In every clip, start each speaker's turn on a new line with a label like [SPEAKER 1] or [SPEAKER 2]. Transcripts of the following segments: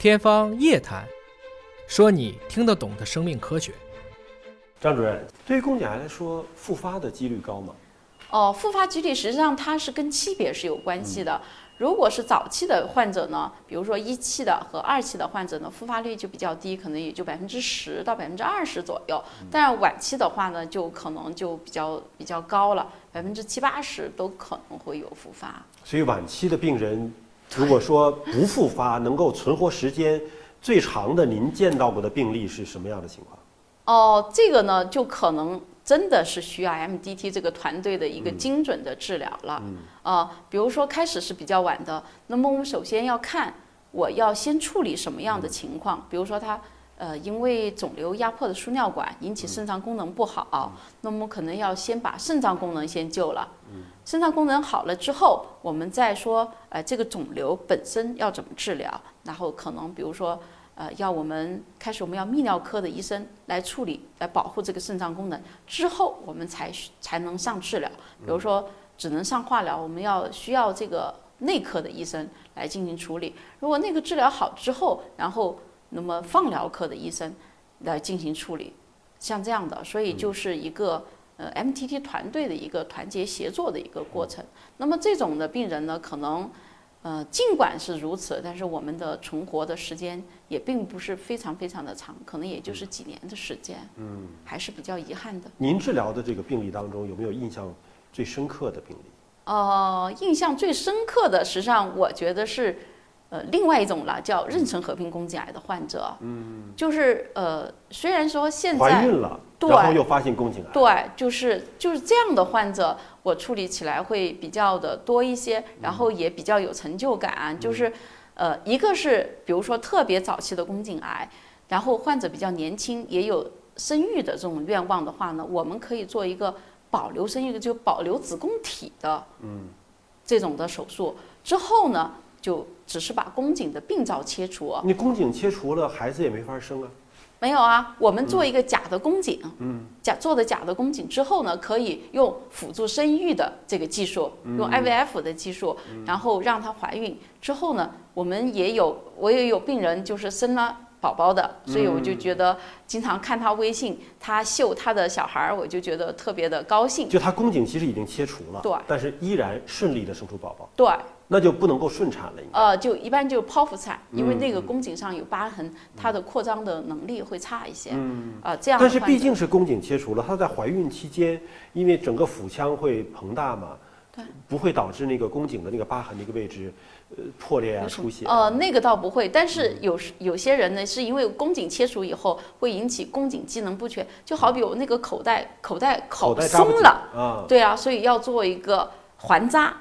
[SPEAKER 1] 天方夜谭，说你听得懂的生命科学。
[SPEAKER 2] 张主任，对于宫颈癌来说，复发的几率高吗？
[SPEAKER 3] 哦，复发几率实际上它是跟期别是有关系的。如果是早期的患者呢，比如说一期的和二期的患者呢，复发率就比较低，可能也就百分之十到百分之二十左右。但是晚期的话呢，就可能就比较比较高了，百分之七八十都可能会有复发。
[SPEAKER 2] 所以晚期的病人，如果说不复发，能够存活时间最长的，您见到过的病例是什么样的情况？
[SPEAKER 3] 哦，这个呢，就可能真的是需要 MDT 这个团队的一个精准的治疗了。啊，比如说开始是比较晚的，那么我们首先要看我要先处理什么样的情况，比如说他呃因为肿瘤压迫的输尿管引起肾脏功能不好，那么可能要先把肾脏功能先救了。肾脏功能好了之后，我们再说呃这个肿瘤本身要怎么治疗，然后可能比如说。呃，要我们开始，我们要泌尿科的医生来处理，来保护这个肾脏功能。之后我们才才能上治疗，比如说只能上化疗，我们要需要这个内科的医生来进行处理。如果那个治疗好之后，然后那么放疗科的医生来进行处理，像这样的，所以就是一个呃 MTT 团队的一个团结协作的一个过程。那么这种的病人呢，可能。呃，尽管是如此，但是我们的存活的时间也并不是非常非常的长，可能也就是几年的时间，嗯，还是比较遗憾的。
[SPEAKER 2] 您治疗的这个病例当中，有没有印象最深刻的病例？
[SPEAKER 3] 呃，印象最深刻的，实际上我觉得是。呃，另外一种了，叫妊娠合并宫颈癌的患者，嗯，就是呃，虽然说现在
[SPEAKER 2] 怀孕了，然后又发现宫颈癌，
[SPEAKER 3] 对，就是就是这样的患者，我处理起来会比较的多一些，然后也比较有成就感。就是，呃，一个是比如说特别早期的宫颈癌，然后患者比较年轻，也有生育的这种愿望的话呢，我们可以做一个保留生育的，就保留子宫体的，嗯，这种的手术之后呢。就只是把宫颈的病灶切除，
[SPEAKER 2] 你宫颈切除了，孩子也没法生啊？
[SPEAKER 3] 没有啊，我们做一个假的宫颈，嗯，假做的假的宫颈之后呢，可以用辅助生育的这个技术，用 IVF 的技术，然后让她怀孕之后呢，我们也有，我也有病人就是生了宝宝的，所以我就觉得经常看他微信，他秀他的小孩儿，我就觉得特别的高兴。
[SPEAKER 2] 就他宫颈其实已经切除了，
[SPEAKER 3] 对，
[SPEAKER 2] 但是依然顺利的生出宝宝，
[SPEAKER 3] 对。
[SPEAKER 2] 那就不能够顺产了，
[SPEAKER 3] 呃，就一般就剖腹产，因为那个宫颈上有疤痕，它的扩张的能力会差一些，嗯，啊，这样。
[SPEAKER 2] 但是毕竟是宫颈切除了，她在怀孕期间，因为整个腹腔会膨大嘛，
[SPEAKER 3] 对，
[SPEAKER 2] 不会导致那个宫颈的那个疤痕那个位置，呃，破裂啊，出血。
[SPEAKER 3] 呃，那个倒不会，但是有有些人呢，是因为宫颈切除以后会引起宫颈机能不全，就好比我那个口袋口袋口松了，啊，对啊，所以要做一个环扎。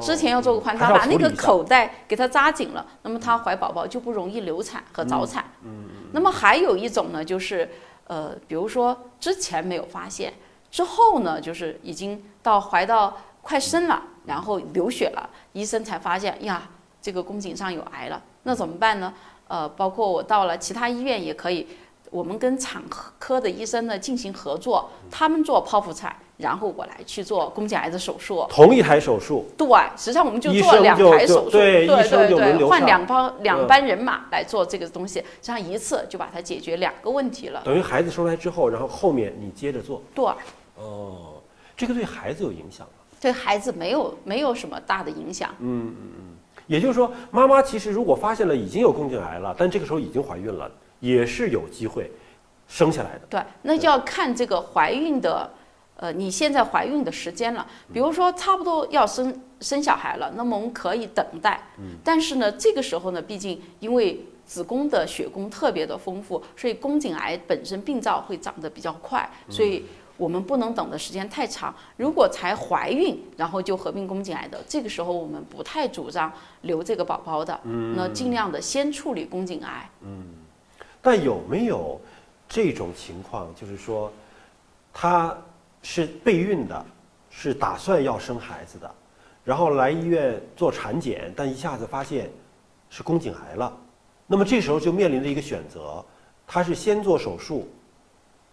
[SPEAKER 3] 之前要做个宽扎，把那个口袋给它扎紧了，那么她怀宝宝就不容易流产和早产。嗯那么还有一种呢，就是呃，比如说之前没有发现，之后呢，就是已经到怀到快生了，然后流血了，医生才发现呀，这个宫颈上有癌了。那怎么办呢？呃，包括我到了其他医院也可以，我们跟产科的医生呢进行合作，他们做剖腹产。然后我来去做宫颈癌的手术，
[SPEAKER 2] 同一台手术，
[SPEAKER 3] 对，实际上我们就做两台手术，
[SPEAKER 2] 对
[SPEAKER 3] 对对对，换两帮两班人马来做这个东西，实际上一次就把它解决两个问题了。
[SPEAKER 2] 等于孩子生出来之后，然后后面你接着做，
[SPEAKER 3] 对，
[SPEAKER 2] 哦，这个对孩子有影响吗？
[SPEAKER 3] 对孩子没有没有什么大的影响。
[SPEAKER 2] 嗯嗯嗯，也就是说，妈妈其实如果发现了已经有宫颈癌了，但这个时候已经怀孕了，也是有机会生下来的。
[SPEAKER 3] 对，那就要看这个怀孕的。呃，你现在怀孕的时间了，比如说差不多要生生小孩了，那么我们可以等待。嗯。但是呢，这个时候呢，毕竟因为子宫的血供特别的丰富，所以宫颈癌本身病灶会长得比较快，所以我们不能等的时间太长。如果才怀孕，然后就合并宫颈癌的，这个时候我们不太主张留这个宝宝的。嗯。那尽量的先处理宫颈癌。
[SPEAKER 2] 嗯。但有没有这种情况，就是说，他？是备孕的，是打算要生孩子的，然后来医院做产检，但一下子发现是宫颈癌了，那么这时候就面临着一个选择，他是先做手术，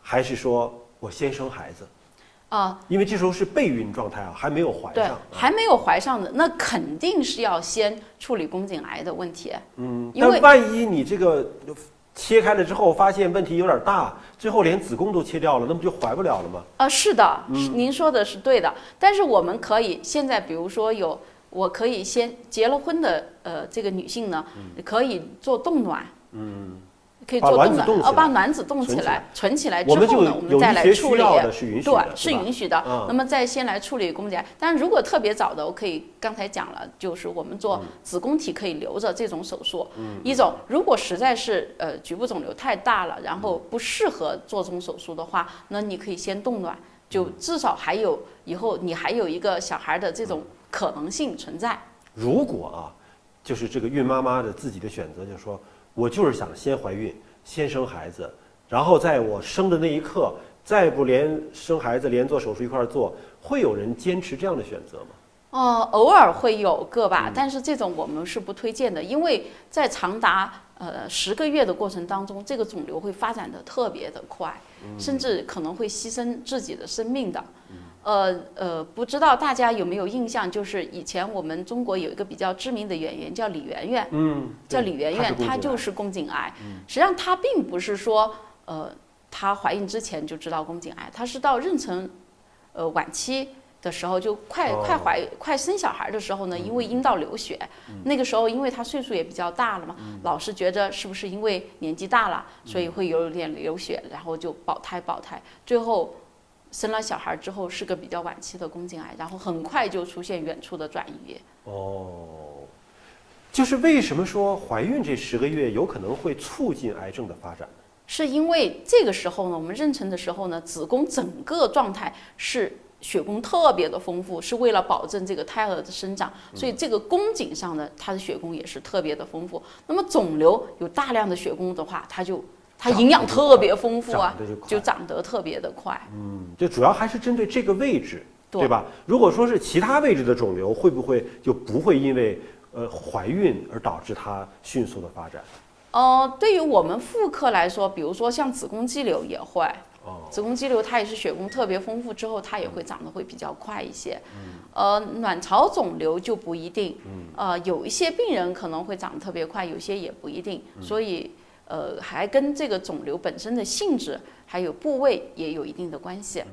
[SPEAKER 2] 还是说我先生孩子？
[SPEAKER 3] 啊、
[SPEAKER 2] 因为这时候是备孕状态啊，还没有怀
[SPEAKER 3] 对
[SPEAKER 2] 上。，
[SPEAKER 3] 还没有怀上的，那肯定是要先处理宫颈癌的问题。
[SPEAKER 2] 嗯，
[SPEAKER 3] 因为
[SPEAKER 2] 但万一你这个切开了之后，发现问题有点大，最后连子宫都切掉了，那不就怀不了了吗？
[SPEAKER 3] 呃，是的，
[SPEAKER 2] 嗯
[SPEAKER 3] 您说的是对的。但是我们可以现在，比如说有，我可以先结了婚的呃这个女性呢，可以做冻卵，
[SPEAKER 2] 嗯，
[SPEAKER 3] 可以做冻卵，呃，把卵子冻起
[SPEAKER 2] 来
[SPEAKER 3] 来，存起来之后呢，我们再来处理。对
[SPEAKER 2] 的，，
[SPEAKER 3] 是允许的。
[SPEAKER 2] 嗯
[SPEAKER 3] 那么再先来处理宫颈癌，但是如果特别早的，我可以刚才讲了，就是我们做子宫体可以留着这种手术。一种如果实在是呃局部肿瘤太大了，然后不适合做这种手术的话，那你可以先冻卵，就至少还有以后你还有一个小孩的这种可能性存在。
[SPEAKER 2] 如果啊，就是这个孕妈妈的自己的选择，就是说我就是想先怀孕，先生孩子，然后在我生的那一刻，再不连生孩子连做手术一块儿做，会有人坚持这样的选择吗？
[SPEAKER 3] 哦，偶尔会有个吧，但是这种我们是不推荐的，因为在长达呃十个月的过程当中，这个肿瘤会发展的特别的快，甚至可能会牺牲自己的生命的。呃呃，不知道大家有没有印象，就是以前我们中国有一个比较知名的演员叫李媛媛，
[SPEAKER 2] 嗯，
[SPEAKER 3] 叫李媛媛，她
[SPEAKER 2] 她
[SPEAKER 3] 就是是宫颈癌。嗯实际上她并不是说呃她怀孕之前就知道宫颈癌，她是到妊娠呃晚期的时候，就快、
[SPEAKER 2] 哦
[SPEAKER 3] 快怀快生小孩的时候呢，因为阴道流血，那个时候因为她岁数也比较大了嘛，老是觉得是不是因为年纪大了，所以会有点流血，然后就保胎保胎，最后。生了小孩之后是个比较晚期的宫颈癌，然后很快就出现远处的转移。
[SPEAKER 2] 哦，就是为什么说怀孕这十个月有可能会促进癌症的发展呢？
[SPEAKER 3] 是因为这个时候呢，我们妊娠的时候呢，子宫整个状态是血供特别的丰富，是为了保证这个胎儿的生长，所以这个宫颈上的它的血供也是特别的丰富。那么肿瘤有大量的血供的话，它就它营养特别丰富啊
[SPEAKER 2] 长就，
[SPEAKER 3] 就长得特别的快。
[SPEAKER 2] 嗯，就主要还是针对这个位置，
[SPEAKER 3] 对
[SPEAKER 2] 对吧？如果说是其他位置的肿瘤，会不会就不会因为呃怀孕而导致它迅速的发展？
[SPEAKER 3] 呃，对于我们妇科来说，比如说像子宫肌瘤也会，
[SPEAKER 2] 哦，
[SPEAKER 3] 子宫肌瘤它也是血供特别丰富之后，它也会长得会比较快一些。呃，卵巢肿瘤就不一定。呃，有一些病人可能会长得特别快，有些也不一定。所以，呃，还跟这个肿瘤本身的性质还有部位也有一定的关系。